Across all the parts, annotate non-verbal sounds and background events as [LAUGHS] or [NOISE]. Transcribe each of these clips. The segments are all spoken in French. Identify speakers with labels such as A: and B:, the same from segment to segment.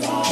A: today.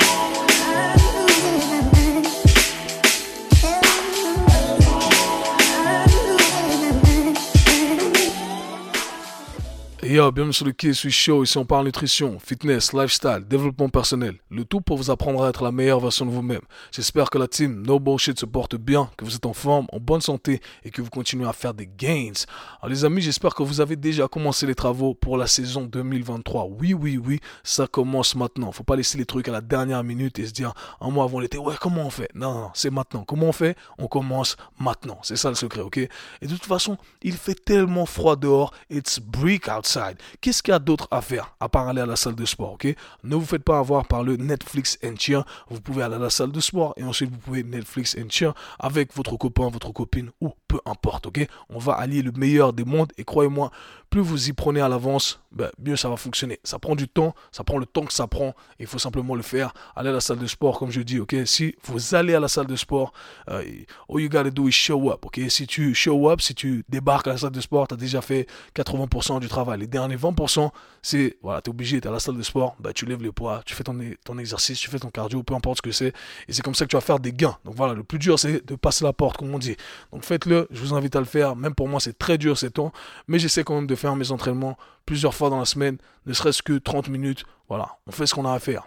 A: Yo, bienvenue sur le KSU Show. Ici, on parle nutrition, fitness, lifestyle, développement personnel. Le tout pour vous apprendre à être la meilleure version de vous-même. J'espère que la team No Bullshit se porte bien, que vous êtes en forme, en bonne santé et que vous continuez à faire des gains. Alors, les amis, j'espère que vous avez déjà commencé les travaux pour la saison 2023. Oui, oui, oui, ça commence maintenant. Faut pas laisser les trucs à la dernière minute et se dire un mois avant l'été, ouais, comment on fait? Non, non, c'est maintenant. Comment on fait? On commence maintenant. C'est ça le secret, ok? Et de toute façon, il fait tellement froid dehors. It's break outside. Qu'est-ce qu'il y a d'autre à faire à part aller à la salle de sport, ok? Ne vous faites pas avoir par le Netflix and. Vous pouvez aller à la salle de sport et ensuite vous pouvez Netflix and avec votre copain, votre copine ou peu importe, ok? On va allier le meilleur des mondes et croyez-moi, plus vous y prenez à l'avance, ben, mieux ça va fonctionner. Ça prend du temps, ça prend le temps que ça prend. Il faut simplement le faire. Aller à la salle de sport, comme je dis, ok? Si vous allez à la salle de sport, euh, all you gotta do is show up, ok? Si tu show up, si tu débarques à la salle de sport, tu as déjà fait 80% du travail. Les derniers 20%, c'est, voilà, tu es obligé, tu à la salle de sport, bah, tu lèves les poids, tu fais ton, ton exercice, tu fais ton cardio, peu importe ce que c'est. Et c'est comme ça que tu vas faire des gains. Donc voilà, le plus dur, c'est de passer la porte, comme on dit. Donc faites-le, je vous invite à le faire. Même pour moi, c'est très dur ces temps, mais j'essaie quand même de faire mes entraînements plusieurs fois dans la semaine, ne serait-ce que 30 minutes. Voilà, on fait ce qu'on a à faire.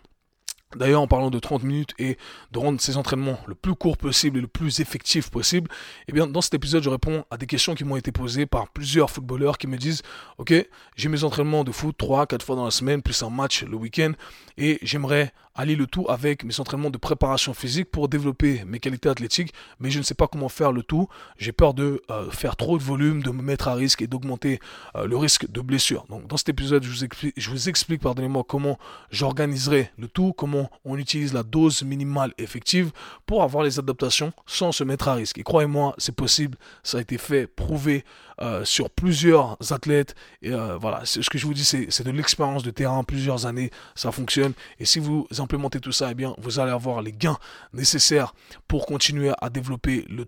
A: D'ailleurs, en parlant de 30 minutes et de rendre ces entraînements le plus court possible et le plus effectif possible, eh bien, dans cet épisode, je réponds à des questions qui m'ont été posées par plusieurs footballeurs qui me disent Ok, j'ai mes entraînements de foot 3-4 fois dans la semaine, plus un match le week-end, et j'aimerais allier le tout avec mes entraînements de préparation physique pour développer mes qualités athlétiques, mais je ne sais pas comment faire le tout. J'ai peur de euh, faire trop de volume, de me mettre à risque et d'augmenter euh, le risque de blessure. Donc, dans cet épisode, je vous explique, je vous explique pardonnez-moi, comment j'organiserai le tout, comment on utilise la dose minimale effective pour avoir les adaptations sans se mettre à risque. Et croyez-moi, c'est possible. Ça a été fait, prouvé euh, sur plusieurs athlètes. Et voilà, ce que je vous dis, c'est de l'expérience de terrain, plusieurs années, ça fonctionne. Et si vous implémenter tout ça, eh bien, vous allez avoir les gains nécessaires pour continuer à développer le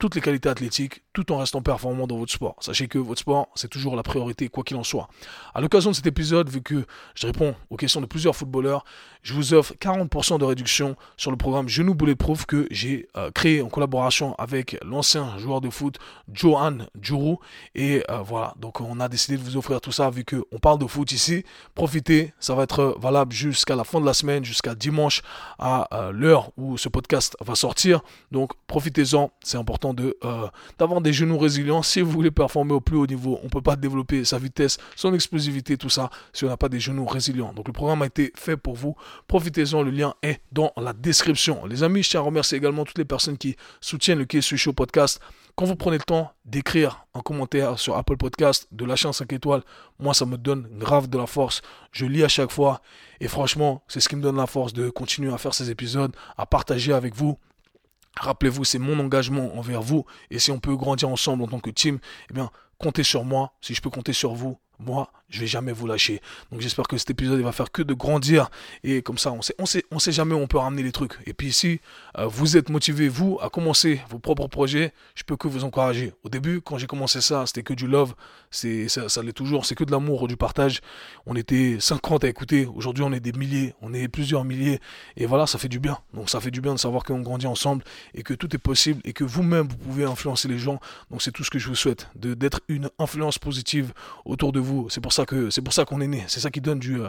A: toutes les qualités athlétiques tout en restant performant dans votre sport. Sachez que votre sport, c'est toujours la priorité, quoi qu'il en soit. À l'occasion de cet épisode, vu que je réponds aux questions de plusieurs footballeurs, je vous offre 40% de réduction sur le programme Genou Bulletproof que j'ai euh, créé en collaboration avec l'ancien joueur de foot Johan Djourou. Et euh, voilà, donc on a décidé de vous offrir tout ça vu qu'on parle de foot ici. Profitez, ça va être valable jusqu'à la fin de la semaine, jusqu'à dimanche à euh, l'heure où ce podcast va sortir. Donc profitez-en, c'est important euh, d'avoir des genoux résilients. Si vous voulez performer au plus haut niveau, on ne peut pas développer sa vitesse, son explosivité, tout ça, si on n'a pas des genoux résilients. Donc le programme a été fait pour vous. Profitez-en, le lien est dans la description. Les amis, je tiens à remercier également toutes les personnes qui soutiennent le KSU Show Podcast. Quand vous prenez le temps d'écrire un commentaire sur Apple Podcast, de lâcher un 5 étoiles, moi ça me donne grave de la force. Je lis à chaque fois et franchement, c'est ce qui me donne la force de continuer à faire ces épisodes, à partager avec vous. Rappelez-vous, c'est mon engagement envers vous. Et si on peut grandir ensemble en tant que team, eh bien, comptez sur moi. Si je peux compter sur vous, moi, je vais jamais vous lâcher. Donc j'espère que cet épisode il va faire que de grandir et comme ça on sait on sait on sait jamais où on peut ramener les trucs. Et puis si euh, vous êtes motivé vous à commencer vos propres projets, je peux que vous encourager. Au début quand j'ai commencé ça, c'était que du love, c'est ça, ça l'est toujours, c'est que de l'amour, du partage. On était 50 à écouter, aujourd'hui on est des milliers, on est plusieurs milliers et voilà, ça fait du bien. Donc ça fait du bien de savoir qu'on grandit ensemble et que tout est possible et que vous-même vous pouvez influencer les gens. Donc c'est tout ce que je vous souhaite de d'être une influence positive autour de vous. C'est pour ça que c'est pour ça qu'on est né. C'est ça qui donne du euh,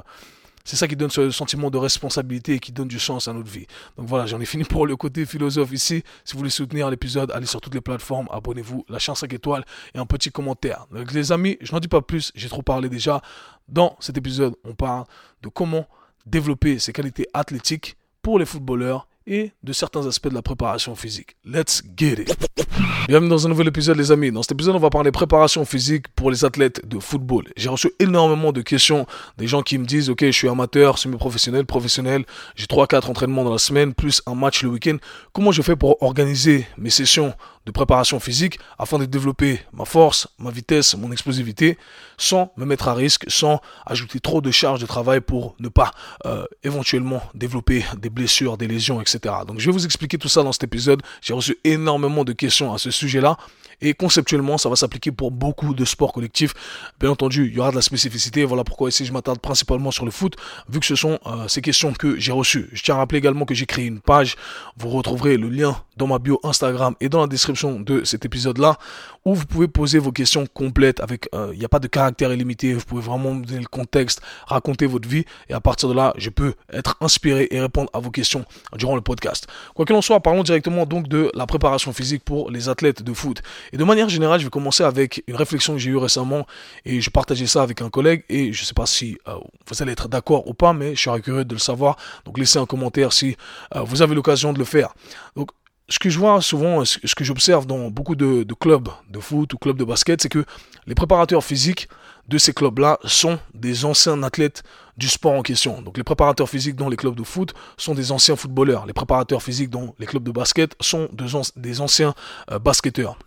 A: c'est ça qui donne ce sentiment de responsabilité et qui donne du sens à notre vie. Donc voilà, j'en ai fini pour le côté philosophe ici. Si vous voulez soutenir l'épisode, allez sur toutes les plateformes, abonnez-vous, lâchez un 5 étoiles et un petit commentaire. Donc les amis, je n'en dis pas plus, j'ai trop parlé déjà. Dans cet épisode, on parle de comment développer ses qualités athlétiques pour les footballeurs et de certains aspects de la préparation physique. Let's get it. Bienvenue dans un nouvel épisode les amis. Dans cet épisode, on va parler préparation physique pour les athlètes de football. J'ai reçu énormément de questions des gens qui me disent OK, je suis amateur, semi-professionnel, professionnel, j'ai 3 4 entraînements dans la semaine plus un match le week-end. Comment je fais pour organiser mes sessions de préparation physique afin de développer ma force, ma vitesse, mon explosivité, sans me mettre à risque, sans ajouter trop de charges de travail pour ne pas euh, éventuellement développer des blessures, des lésions, etc. Donc je vais vous expliquer tout ça dans cet épisode. J'ai reçu énormément de questions à ce sujet-là Et conceptuellement, ça va s'appliquer pour beaucoup de sports collectifs. Bien entendu, il y aura de la spécificité. Voilà pourquoi ici je m'attarde principalement sur le foot, vu que ce sont euh, ces questions que j'ai reçues. Je tiens à rappeler également que j'ai créé une page. Vous retrouverez le lien dans ma bio Instagram et dans la description de cet épisode-là, où vous pouvez poser vos questions complètes avec, euh, il n'y a pas de caractère illimité. Vous pouvez vraiment me donner le contexte, raconter votre vie, et à partir de là, je peux être inspiré et répondre à vos questions durant le podcast. Quoi qu'il en soit, parlons directement donc de la préparation physique pour les athlètes de foot. Et de manière générale, je vais commencer avec une réflexion que j'ai eue récemment et je partageais ça avec un collègue et je ne sais pas si euh, vous allez être d'accord ou pas, mais je serais curieux de le savoir. Donc laissez un commentaire si euh, vous avez l'occasion de le faire. Donc ce que je vois souvent, ce que j'observe dans beaucoup de, clubs de foot ou clubs de basket, c'est que les préparateurs physiques de ces clubs-là sont des anciens athlètes du sport en question. Donc les préparateurs physiques dans les clubs de foot sont des anciens footballeurs. Les préparateurs physiques dans les clubs de basket sont des, anciens euh, basketteurs.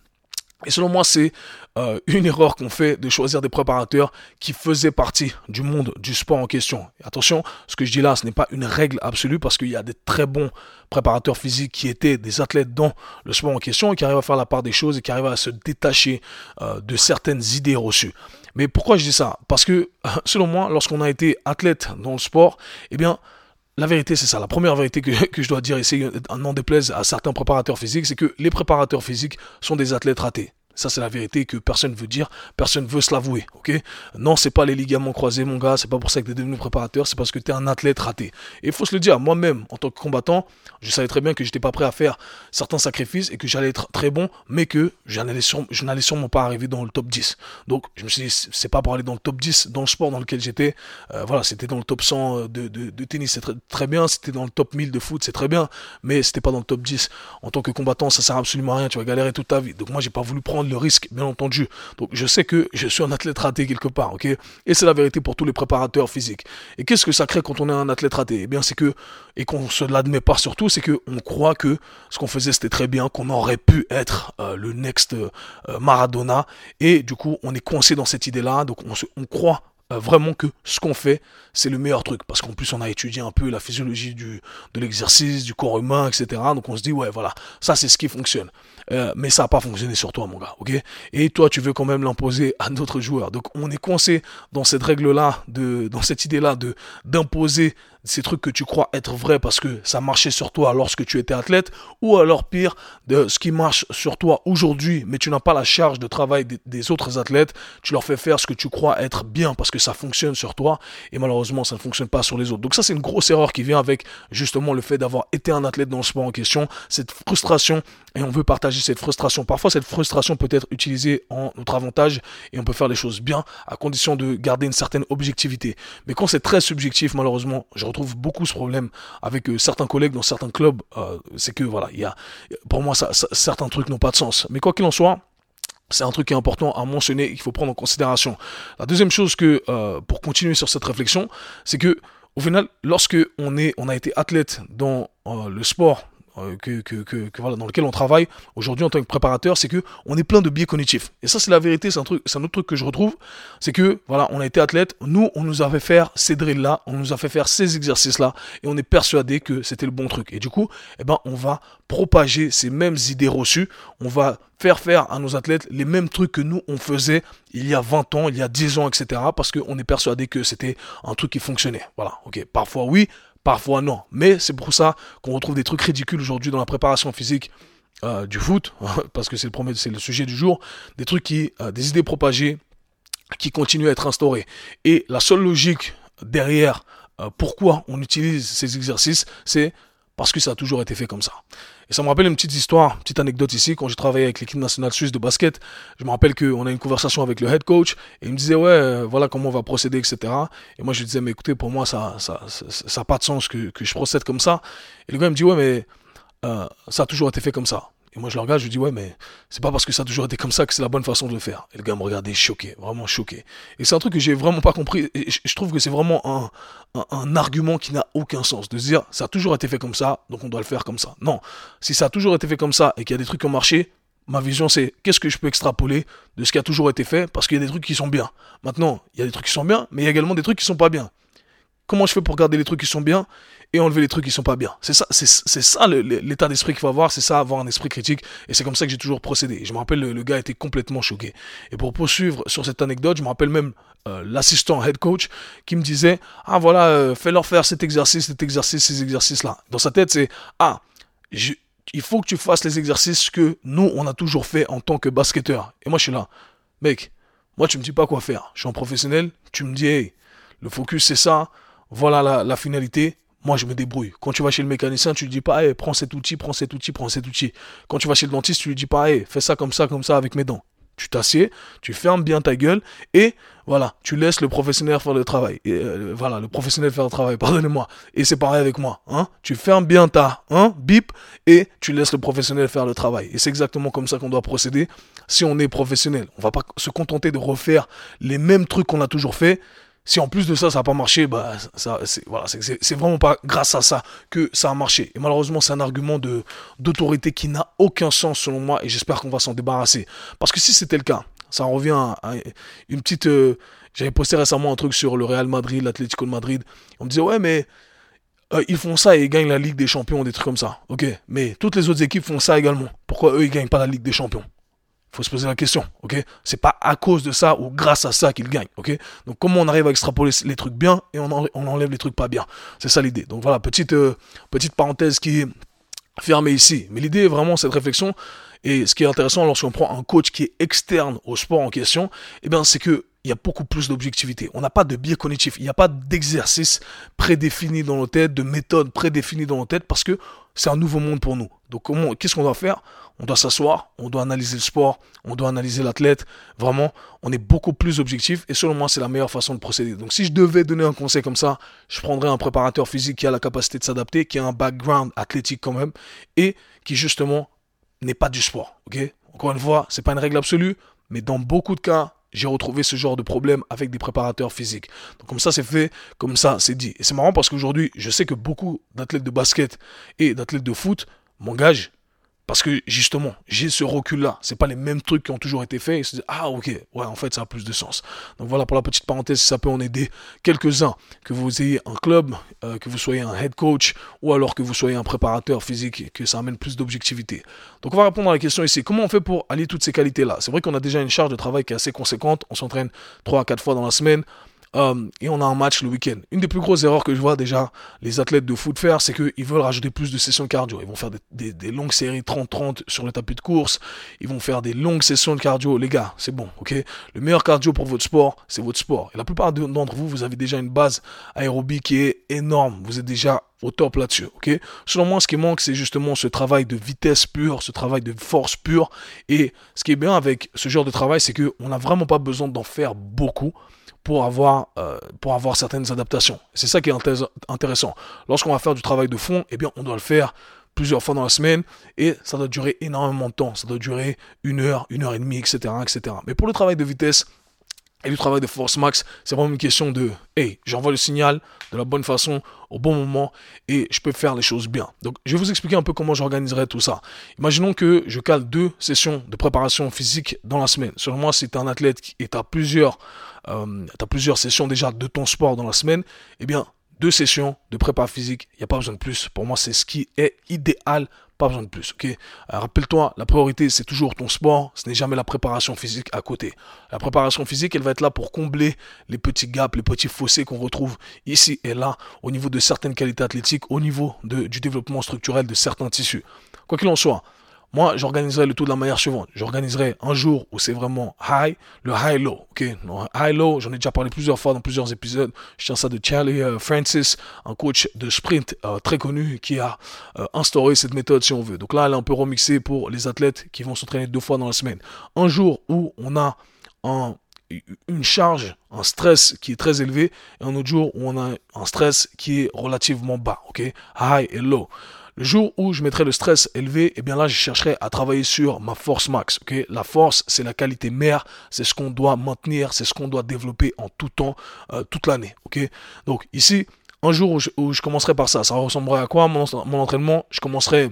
A: Et selon moi, c'est euh, une erreur qu'on fait de choisir des préparateurs qui faisaient partie du monde du sport en question. attention, ce que je dis là, ce n'est pas une règle absolue parce qu'il y a des très bons préparateurs physiques qui étaient des athlètes dans le sport en question et qui arrivent à faire la part des choses et qui arrivent à se détacher euh, de certaines idées reçues. Mais pourquoi je dis ça? Parce que, [LAUGHS] selon moi, lorsqu'on a été athlète dans le sport, eh bien, la vérité, c'est ça. La première vérité [LAUGHS] que, je dois dire, et c'est un nom déplaise à certains préparateurs physiques, c'est que les préparateurs physiques sont des athlètes ratés. Ça, c'est la vérité que personne veut dire, personne veut se l'avouer, ok? Non, c'est pas les ligaments croisés, mon gars, c'est pas pour ça que tu es devenu préparateur, c'est parce que tu es un athlète raté. Et il faut se le dire, moi-même, en tant que combattant, je savais très bien que j'étais pas prêt à faire certains sacrifices et que j'allais être très bon, mais que je n'allais sûrement pas arriver dans le top 10. Donc, je me suis dit, c'est pas pour aller dans le top 10 dans le sport dans lequel j'étais. Euh, voilà, c'était dans le top 100 euh, de, tennis, c'est très, très, bien. C'était dans le top 1000 de foot, c'est très bien, mais c'était pas dans le top 10. En tant que combattant, ça sert absolument à rien, tu vas galérer toute ta vie. Donc, moi, j'ai pas voulu prendre le risque, bien entendu. Donc je sais que je suis un athlète raté quelque part, ok? Et c'est la vérité pour tous les préparateurs physiques. Et qu'est-ce que ça crée quand on est un athlète raté? Eh bien, c'est que, et qu'on se l'admet pas surtout, c'est qu'on croit que ce qu'on faisait c'était très bien, qu'on aurait pu être euh, le next euh, Maradona. Et du coup, on est coincé dans cette idée-là, donc on, se, on croit euh, vraiment que ce qu'on fait, c'est le meilleur truc. Parce qu'en plus, on a étudié un peu la physiologie du, de l'exercice, du corps humain, etc. Donc on se dit, ouais, voilà, ça c'est ce qui fonctionne. Euh, mais ça n'a pas fonctionné sur toi, mon gars, ok? Et toi, tu veux quand même l'imposer à d'autres joueurs. Donc on est coincé dans cette règle-là, dans cette idée-là de d'imposer ces trucs que tu crois être vrais parce que ça marchait sur toi lorsque tu étais athlète, ou alors pire, de ce qui marche sur toi aujourd'hui, mais tu n'as pas la charge de travail des, autres athlètes, tu leur fais faire ce que tu crois être bien parce que ça fonctionne sur toi, et malheureusement ça ne fonctionne pas sur les autres. Donc ça c'est une grosse erreur qui vient avec justement le fait d'avoir été un athlète dans le sport en question, cette frustration, et on veut partager cette frustration. Parfois cette frustration peut être utilisée en notre avantage, et on peut faire les choses bien, à condition de garder une certaine objectivité. Mais quand c'est très subjectif, malheureusement, je trouve beaucoup ce problème avec euh, certains collègues dans certains clubs. Euh, c'est que voilà, il y a, pour moi, ça, certains trucs n'ont pas de sens. Mais quoi qu'il en soit, c'est un truc qui est important à mentionner, qu'il faut prendre en considération. La deuxième chose que, euh, pour continuer sur cette réflexion, c'est que au final, lorsque on est, on a été athlète dans le sport euh, que, que, que, voilà, dans lequel on travaille aujourd'hui en tant que préparateur, c'est que on est plein de biais cognitifs. Et ça, c'est la vérité, c'est un truc, c'est un autre truc que je retrouve, c'est que voilà, on a été athlète, nous, on nous a fait faire ces drills là, on nous a fait faire ces exercices là, et on est persuadé que c'était le bon truc. Et du coup, eh ben, on va propager ces mêmes idées reçues, on va faire faire à nos athlètes les mêmes trucs que nous on faisait il y a 20 ans, il y a 10 ans, etc. Parce qu'on est persuadé que c'était un truc qui fonctionnait. Voilà, ok. Parfois oui, Parfois non. Mais c'est pour ça qu'on retrouve des trucs ridicules aujourd'hui dans la préparation physique euh, du foot, [LAUGHS] parce que c'est le, le sujet du jour. Des trucs euh, des idées propagées qui continuent à être instaurées. Et la seule logique derrière euh, pourquoi on utilise ces exercices, c'est parce que ça a toujours été fait comme ça. Et ça me rappelle une petite histoire, une petite anecdote ici, quand j'ai travaillé avec l'équipe nationale suisse de basket, je me rappelle qu'on a une conversation avec le head coach, et il me disait, ouais, euh, voilà comment on va procéder, etc. Et moi, je lui disais, mais écoutez, pour moi, ça ça, ça, pas de sens que, que, je procède comme ça. Et le gars me dit, ouais, mais euh, ça a toujours été fait comme ça. Et moi, je le regarde, je lui dis, ouais, mais c'est pas parce que ça a toujours été comme ça que c'est la bonne façon de le faire. Et le gars me regardait choqué, vraiment choqué. Et c'est un truc que j'ai vraiment pas compris. Et je trouve que c'est vraiment un, argument qui n'a aucun sens. De se dire, ça a toujours été fait comme ça, donc on doit le faire comme ça. Non. Si ça a toujours été fait comme ça et qu'il y a des trucs qui ont marché, ma vision c'est qu'est-ce que je peux extrapoler de ce qui a toujours été fait parce qu'il y a des trucs qui sont bien. Maintenant, il y a des trucs qui sont bien, mais il y a également des trucs qui sont pas bien. Comment je fais pour garder les trucs qui sont bien et enlever les trucs qui sont pas bien. C'est ça, c'est, ça l'état d'esprit qu'il faut avoir, c'est ça avoir un esprit critique, et c'est comme ça que j'ai toujours procédé. je me rappelle, le, gars était complètement choqué. Et pour poursuivre sur cette anecdote, je me rappelle même euh, l'assistant head coach qui me disait, ah voilà, euh, fais-leur faire cet exercice, cet exercice, ces exercices-là. Dans sa tête, c'est, ah, il faut que tu fasses les exercices que nous, on a toujours fait en tant que basketteur. Et moi, je suis là, mec, moi, tu me dis pas quoi faire. Je suis un professionnel, tu me dis, hey, le focus, c'est ça, voilà la, finalité, moi, je me débrouille. Quand tu vas chez le mécanicien, tu lui dis pas, prends cet outil, prends cet outil, prends cet outil. Quand tu vas chez le dentiste, tu lui dis pas, fais ça comme ça, comme ça avec mes dents. Tu t'assieds, tu fermes bien ta gueule et voilà, tu laisses le professionnel faire le travail. Euh, voilà, le professionnel faire le travail, [LAUGHS] pardonnez-moi. Et c'est pareil avec moi. Hein tu fermes bien ta hein, bip et tu laisses le professionnel faire le travail. Et c'est exactement comme ça qu'on doit procéder si on est professionnel. On va pas se contenter de refaire les mêmes trucs qu'on a toujours fait si en plus de ça, ça n'a pas marché, bah, ça, c'est, vraiment pas grâce à ça que ça a marché. Et malheureusement, c'est un argument d'autorité qui n'a aucun sens selon moi et j'espère qu'on va s'en débarrasser. Parce que si c'était le cas, ça revient à, une petite. Euh, j'avais posté récemment un truc sur le Real Madrid, l'Atlético de Madrid. On me disait, ouais, mais euh, ils font ça et ils gagnent la Ligue des Champions, des trucs comme ça. Ok, mais toutes les autres équipes font ça également. Pourquoi eux, ils gagnent pas la Ligue des Champions? Faut se poser la question, ok? C'est pas à cause de ça ou grâce à ça qu'il gagne, ok? Donc comment on arrive à extrapoler les trucs bien et on, enlève les trucs pas bien? C'est ça l'idée. Donc voilà, petite, euh, petite parenthèse qui est fermée ici. Mais l'idée est vraiment cette réflexion. Et ce qui est intéressant lorsqu'on prend un coach qui est externe au sport en question, eh bien c'est que il y a beaucoup plus d'objectivité. On n'a pas de biais cognitif, il n'y a pas d'exercice prédéfini dans nos têtes, de méthode prédéfinie dans nos têtes, parce que c'est un nouveau monde pour nous. Donc comment, qu'est-ce qu'on doit faire? On doit s'asseoir, on doit analyser le sport, on doit analyser l'athlète. Vraiment, on est beaucoup plus objectif et selon moi, c'est la meilleure façon de procéder. Donc si je devais donner un conseil comme ça, je prendrais un préparateur physique qui a la capacité de s'adapter, qui a un background athlétique quand même et qui justement n'est pas du sport. Encore une fois, c'est pas une règle absolue, mais dans beaucoup de cas, j'ai retrouvé ce genre de problème avec des préparateurs physiques. Comme ça c'est fait, comme ça c'est dit. Et c'est marrant parce qu'aujourd'hui, je sais que beaucoup d'athlètes de basket et d'athlètes de foot m'engagent parce que justement, j'ai ce recul-là. C'est pas les mêmes trucs qui ont toujours été faits. Et se disent, ah ok, ouais, en fait, ça a plus de sens. Donc voilà pour la petite parenthèse, si ça peut en aider quelques-uns, que vous ayez un club, euh, que vous soyez un head coach, ou alors que vous soyez un préparateur physique, que ça amène plus d'objectivité. Donc on va répondre à la question ici. Comment on fait pour allier toutes ces qualités-là? C'est vrai qu'on a déjà une charge de travail qui est assez conséquente. On s'entraîne 3 à 4 fois dans la semaine. Euh, et on a un match le week-end. Une des plus grosses erreurs que je vois déjà les athlètes de foot faire, c'est qu'ils veulent rajouter plus de sessions cardio. Ils vont faire des, longues séries 30-30 sur le tapis de course. Ils vont faire des longues sessions de cardio. Les gars, c'est bon, ok? Le meilleur cardio pour votre sport, c'est votre sport. Et la plupart d'entre vous, vous avez déjà une base aérobie qui est énorme. Vous êtes déjà au top là-dessus, ok? Selon moi, ce qui manque, c'est justement ce travail de vitesse pure, ce travail de force pure. Et ce qui est bien avec ce genre de travail, c'est qu'on n'a vraiment pas besoin d'en faire beaucoup pour avoir, euh, pour avoir certaines adaptations. C'est ça qui est intéressant. Lorsqu'on va faire du travail de fond, eh bien, on doit le faire plusieurs fois dans la semaine et ça doit durer énormément de temps. Ça doit durer une heure, une heure et demie, etc., etc. Mais pour le travail de vitesse, et du travail de force max, c'est vraiment une question de hey, j'envoie le signal de la bonne façon, au bon moment, et je peux faire les choses bien. Donc, je vais vous expliquer un peu comment j'organiserai tout ça. Imaginons que je cale deux sessions de préparation physique dans la semaine. Selon moi, si tu un athlète et tu as plusieurs, euh, as plusieurs sessions déjà de ton sport dans la semaine, eh bien, deux sessions de prépa physique, il n'y a pas besoin de plus. Pour moi, c'est ce qui est idéal pas besoin de plus, ok? Rappelle-toi, la priorité, c'est toujours ton sport, ce n'est jamais la préparation physique à côté. La préparation physique, elle va être là pour combler les petits gaps, les petits fossés qu'on retrouve ici et là, au niveau de certaines qualités athlétiques, au niveau du développement structurel de certains tissus. Quoi qu'il en soit, moi, j'organiserai le tout de la manière suivante. J'organiserai un jour où c'est vraiment high, le high-low. ok? High-low, j'en ai déjà parlé plusieurs fois dans plusieurs épisodes. Je tiens ça de Charlie euh, Francis, un coach de sprint euh, très connu qui a euh, instauré cette méthode si on veut. Donc là, elle est un peu remixée pour les athlètes qui vont s'entraîner deux fois dans la semaine. Un jour où on a un, une charge, un stress qui est très élevé, et un autre jour où on a un stress qui est relativement bas. ok? High et low. Le jour où je mettrai le stress élevé, eh bien là, je chercherai à travailler sur ma force max. la force, c'est la qualité mère, c'est ce qu'on doit maintenir, c'est ce qu'on doit développer en tout temps, euh, toute l'année. Donc ici, un jour où je, commencerai par ça, ça ressemblerait à quoi mon entraînement? Je commencerai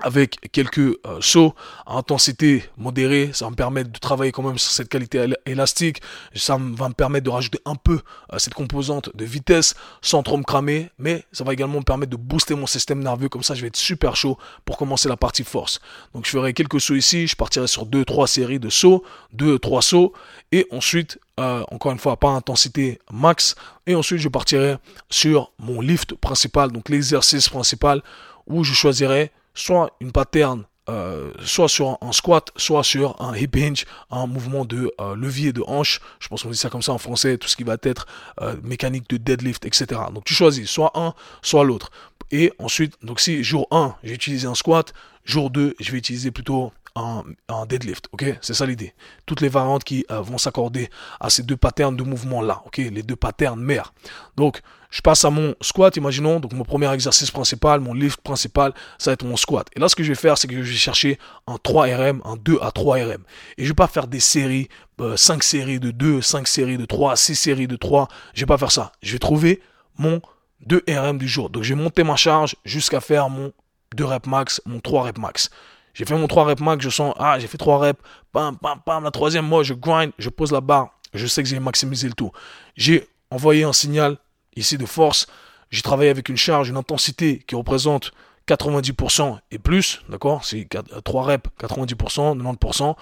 A: avec quelques euh, sauts à intensité modérée. Ça va me permettre de travailler quand même sur cette qualité élastique. Ça va me permettre de rajouter un peu euh, cette composante de vitesse sans trop me cramer. Mais ça va également me permettre de booster mon système nerveux. Comme ça, je vais être super chaud pour commencer la partie force. Donc, je ferai quelques sauts ici. Je partirai sur 2-3 séries de sauts. 2-3 sauts. Et ensuite, euh, encore une fois, pas intensité max. Et ensuite, je partirai sur mon lift principal. Donc, l'exercice principal où je choisirai soit une pattern, euh, soit sur un squat, soit sur un hip hinge, un mouvement de euh, levier de hanche. Je pense qu'on dit ça comme ça en français, tout ce qui va être euh, mécanique de deadlift, etc. Donc tu choisis soit un, soit l'autre. Et ensuite, donc si jour 1, j'ai utilisé un squat, jour 2, je vais utiliser plutôt un, deadlift, ok? C'est ça l'idée. Toutes les variantes qui vont s'accorder à ces deux patterns de mouvement là, ok? Les deux patterns mères. Donc, je passe à mon squat, imaginons, donc mon premier exercice principal, mon lift principal, ça va être mon squat. Et là, ce que je vais faire, c'est que je vais chercher un 3 RM, un 2 à 3 RM. Et je vais pas faire des séries, 5 euh, séries de 2, 5 séries de 3, 6 séries de 3. Je vais pas faire ça. Je vais trouver mon 2 RM du jour. Donc, je vais monter ma charge jusqu'à faire mon 2 reps max, mon 3 reps max. J'ai fait mon 3 reps max, je sens, ah, j'ai fait 3 reps, pam, pam, pam, la troisième, moi, je grind, je pose la barre, je sais que j'ai maximisé le tout. J'ai envoyé un signal ici de force, j'ai travaillé avec une charge, une intensité qui représente 90% et plus, d'accord? C'est 3 reps, 90%, 90%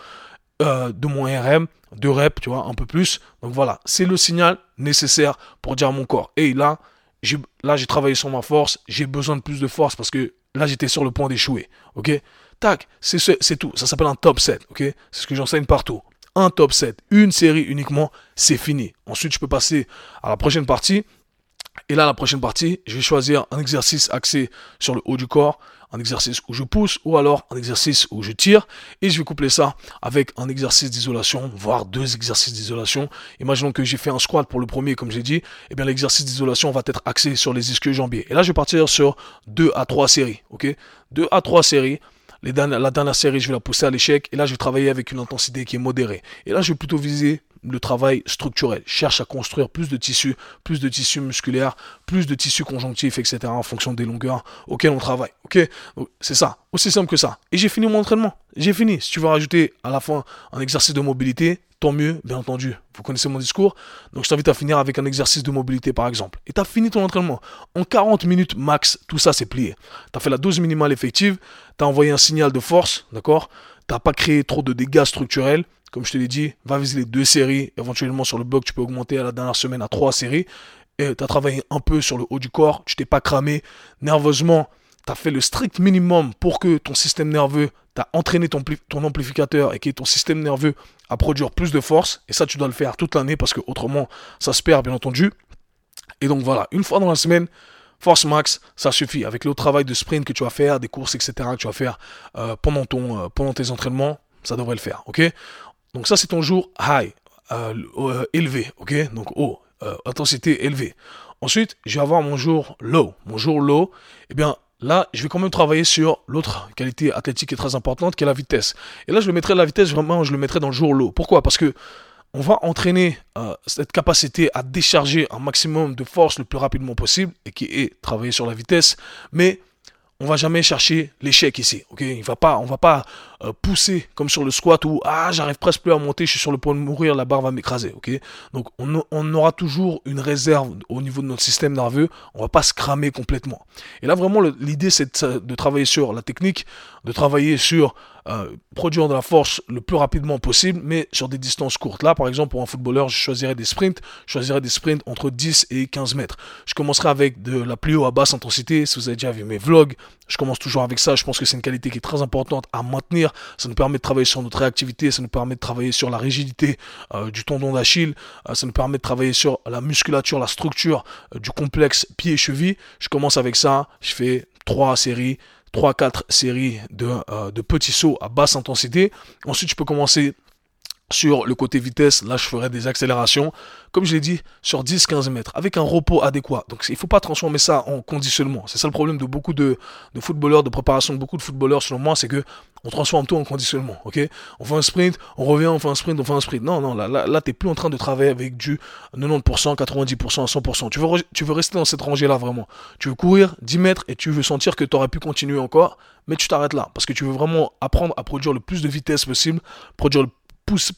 A: euh, de mon RM, 2 reps, tu vois, un peu plus. Donc voilà, c'est le signal nécessaire pour dire à mon corps, et là, là j'ai travaillé sur ma force, j'ai besoin de plus de force parce que là j'étais sur le point d'échouer, ok? Tac, c'est tout, ça s'appelle un top set, ok? C'est ce que j'enseigne partout un top set, une série uniquement, c'est fini. Ensuite, je peux passer à la prochaine partie et là, la prochaine partie, je vais choisir un exercice axé sur le haut du corps, un exercice où je pousse ou alors un exercice où je tire et je vais coupler ça avec un exercice d'isolation, voire deux exercices d'isolation. Imaginons que j'ai fait un squat pour le premier, comme j'ai dit, eh bien l'exercice d'isolation va être axé sur les ischio jambiers. Et là, je vais partir sur deux à trois séries, ok? Deux à trois séries. Les la dernière série, je vais la pousser à l'échec. Et là, je vais travailler avec une intensité qui est modérée. Et là, je vais plutôt viser le travail structurel. Cherche à construire plus de tissus, plus de tissus musculaires, plus de tissus conjonctifs, etc. en fonction des longueurs auxquelles on travaille. Ok? C'est ça. Aussi simple que ça. Et j'ai fini mon entraînement. J'ai fini. Si tu veux rajouter à la fin un exercice de mobilité, tant mieux, bien entendu. Vous connaissez mon discours? Donc je t'invite à finir avec un exercice de mobilité par exemple. Et tu as fini ton entraînement. En 40 minutes max, tout ça c'est plié. Tu as fait la dose minimale effective, tu as envoyé un signal de force, d'accord? Tu n'as pas créé trop de dégâts structurels. Comme je te l'ai dit, va viser les deux séries. Éventuellement, sur le bloc, tu peux augmenter à la dernière semaine à trois séries. Et tu as travaillé un peu sur le haut du corps. Tu t'es pas cramé nerveusement. Tu as fait le strict minimum pour que ton système nerveux, tu as entraîné ton, amplificateur et que ton système nerveux à produire plus de force. Et ça, tu dois le faire toute l'année parce que autrement, ça se perd, bien entendu. Et donc voilà, une fois dans la semaine, Force max, ça suffit. Avec le travail de sprint que tu vas faire, des courses, etc. que tu vas faire euh, pendant, ton, euh, pendant tes entraînements, ça devrait le faire. Ok? Donc ça, c'est ton jour high, euh, euh, élevé, ok? Donc haut, euh, intensité élevée. Ensuite, je vais avoir mon jour low. Mon jour low, eh bien là, je vais quand même travailler sur l'autre qualité athlétique qui est très importante, qui est la vitesse. Et là, je le mettrai la vitesse, vraiment, je le mettrai dans le jour low. Pourquoi? Parce que on va entraîner cette capacité à décharger un maximum de force le plus rapidement possible, et qui est travailler sur la vitesse, mais on va jamais chercher l'échec ici. Ok, il va pas, on va pas euh, pousser comme sur le squat où ah j'arrive presque plus à monter, je suis sur le point de mourir, la barre va m'écraser. Ok, donc on, aura toujours une réserve au niveau de notre système nerveux. On va pas se cramer complètement. Et là vraiment l'idée c'est de, travailler sur la technique, de travailler sur euh, produire de la force le plus rapidement possible, mais sur des distances courtes. Là, par exemple, pour un footballeur, je choisirais des sprints. Je choisirais des sprints entre 10 et 15 mètres. Je commencerai avec de la plus haut à basse intensité. Si vous avez déjà vu mes vlogs, je commence toujours avec ça. Je pense que c'est une qualité qui est très importante à maintenir. Ça nous permet de travailler sur notre réactivité, ça nous permet de travailler sur la rigidité euh, du tendon d'Achille, euh, ça nous permet de travailler sur la musculature, la structure du complexe pied-cheville. Je commence avec ça. Je fais trois séries 3-4 séries euh, de petits sauts à basse intensité. Ensuite, je peux commencer sur le côté vitesse, là je ferai des accélérations, comme je l'ai dit, sur 10-15 mètres, avec un repos adéquat. Donc il ne faut pas transformer ça en conditionnement. C'est ça le problème de beaucoup de, footballeurs, de préparation de beaucoup de footballeurs, selon moi, c'est que on transforme tout en conditionnement, On fait un sprint, on revient, on fait un sprint, on fait un sprint. Non, non, là, là, là t'es plus en train de travailler avec du 90%, 90%, 100%. Tu veux, tu veux rester dans cette rangée-là, vraiment. Tu veux courir 10 mètres et tu veux sentir que tu aurais pu continuer encore, mais tu t'arrêtes là. Parce que tu veux vraiment apprendre à produire le plus de vitesse possible, produire le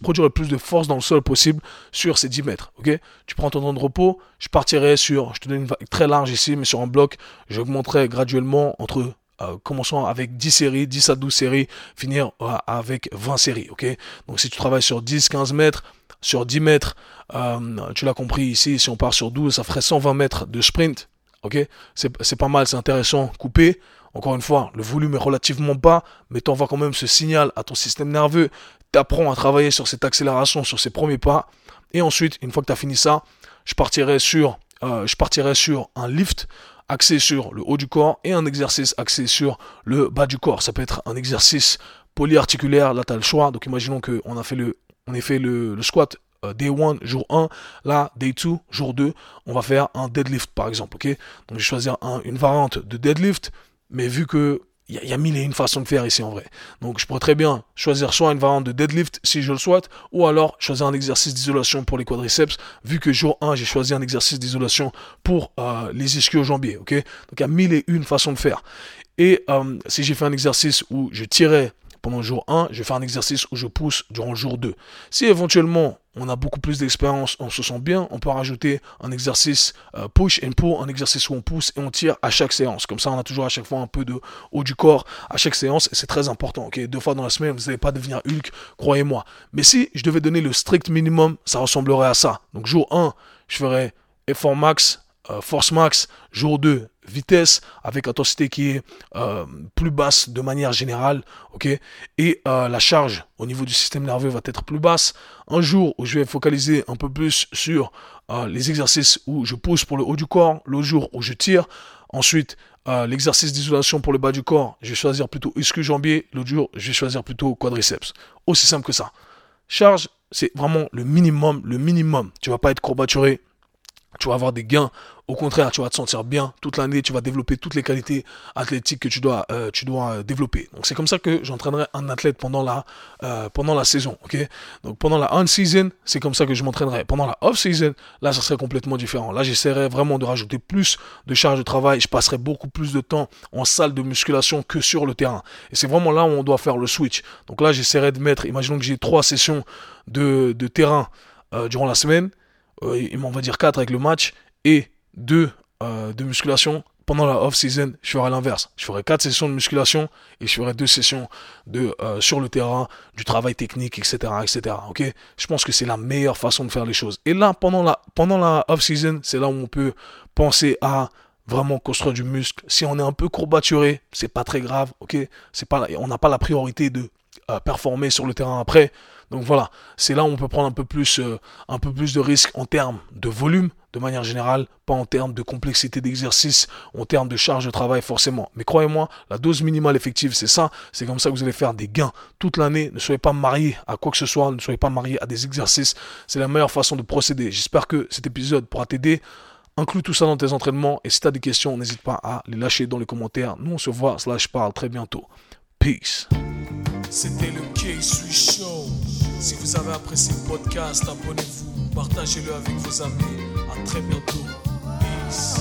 A: produire le plus de force dans le sol possible sur ces 10 mètres. ok? Tu prends ton temps de repos, je partirai sur, je te donne une vague très large ici, mais sur un bloc, j'augmenterai graduellement entre euh, commençons avec 10 séries, 10 à 12 séries, finir euh, avec 20 séries, ok? Donc si tu travailles sur 10, 15 mètres, sur 10 mètres, euh, tu l'as compris ici, si on part sur 12, ça ferait 120 mètres de sprint, ok? C'est pas mal, c'est intéressant, coupé. Encore une fois, le volume est relativement bas, mais tu envoies quand même ce signal à ton système nerveux, apprends à travailler sur cette accélération, sur ces premiers pas, et ensuite, une fois que tu as fini ça, je partirai sur, je partirai sur un lift, axé sur le haut du corps et un exercice axé sur le bas du corps. Ça peut être un exercice polyarticulaire, là tu as le choix. Donc imaginons qu'on a fait le, on a fait le, squat euh, day 1, jour 1, là, day 2, jour 2, on va faire un deadlift par exemple, ok? Donc je vais choisir une variante de deadlift, mais vu que il y, a mille et une façons de faire ici en vrai. Donc je pourrais très bien choisir soit une variante de deadlift si je le souhaite, ou alors choisir un exercice d'isolation pour les quadriceps, vu que jour 1 j'ai choisi un exercice d'isolation pour euh, les ischio-jambiers. ok? Donc il y a mille et une façons de faire. Et euh, si j'ai fait un exercice où je tirais pendant jour 1, je vais faire un exercice où je pousse durant le jour 2. Si éventuellement on a beaucoup plus d'expérience, on se sent bien, on peut rajouter un exercice euh, push and pull, un exercice où on pousse et on tire à chaque séance. Comme ça, on a toujours à chaque fois un peu de haut du corps à chaque séance et c'est très important. Deux fois dans la semaine, vous n'allez pas devenir Hulk, croyez-moi. Mais si je devais donner le strict minimum, ça ressemblerait à ça. Donc jour 1, je ferais effort max, euh, force max, jour 2, vitesse avec intensité qui est euh, plus basse de manière générale, ok? Et euh, la charge au niveau du système nerveux va être plus basse. Un jour où je vais focaliser un peu plus sur les exercices où je pousse pour le haut du corps, le jour où je tire. Ensuite, l'exercice d'isolation pour le bas du corps, je vais choisir plutôt ischio-jambier. L'autre jour, je vais choisir plutôt quadriceps. Aussi simple que ça. Charge, c'est vraiment le minimum, le minimum. Tu vas pas être courbaturé, tu vas avoir des gains. Au contraire, tu vas te sentir bien toute l'année. Tu vas développer toutes les qualités athlétiques que tu dois, euh, tu dois euh, développer. Donc c'est comme ça que j'entraînerai un athlète pendant la, euh, pendant la saison. Donc pendant la on-season, c'est comme ça que je m'entraînerai. Pendant la off-season, là, ça serait complètement différent. Là, j'essaierai vraiment de rajouter plus de charge de travail. Je passerai beaucoup plus de temps en salle de musculation que sur le terrain. Et c'est vraiment là où on doit faire le switch. Donc là, j'essaierai de mettre. Imaginons que j'ai trois sessions de, de terrain durant la semaine euh, on va dire 4 avec le match, et 2 euh, de musculation. Pendant la off-season, je ferai l'inverse. Je ferai 4 sessions de musculation et je ferai 2 sessions de, euh, sur le terrain, du travail technique, etc. etc. je pense que c'est la meilleure façon de faire les choses. Et là, pendant la, off-season, c'est là où on peut penser à vraiment construire du muscle. Si on est un peu courbaturé, c'est pas très grave, on n'a pas la priorité de performer sur le terrain après. Donc voilà, c'est là où on peut prendre un peu plus, euh, un peu plus de risques en termes de volume, de manière générale, pas en termes de complexité d'exercice, en termes de charge de travail forcément. Mais croyez-moi, la dose minimale effective, c'est ça. C'est comme ça que vous allez faire des gains toute l'année. Ne soyez pas marié à quoi que ce soit, ne soyez pas marié à des exercices. C'est la meilleure façon de procéder. J'espère que cet épisode pourra t'aider. Inclus tout ça dans tes entraînements et si tu as des questions, n'hésite pas à les lâcher dans les commentaires. Nous, on se voit, slash parle très bientôt. Peace. C'était le K-Sui Show. Si vous avez apprécié le podcast, abonnez-vous, partagez-le avec vos amis. À très bientôt. Peace.